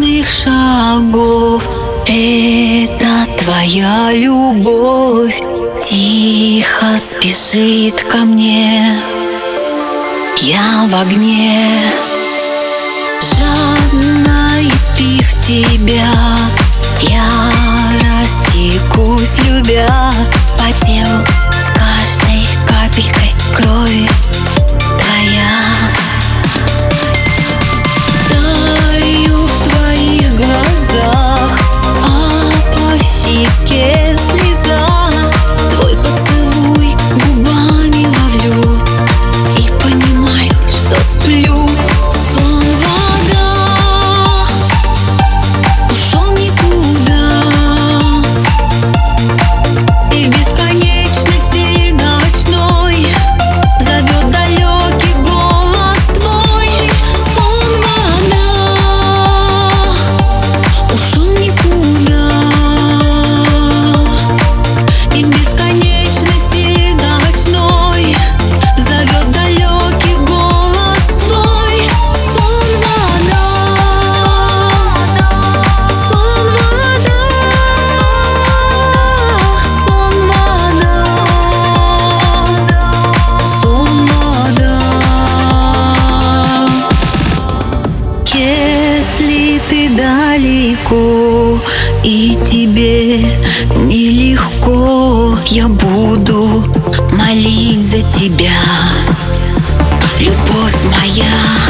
страшных шагов. Это твоя любовь. Тихо спешит ко мне. Я в огне. Жадно испив тебя. далеко И тебе нелегко. Я буду молить за тебя Любовь моя.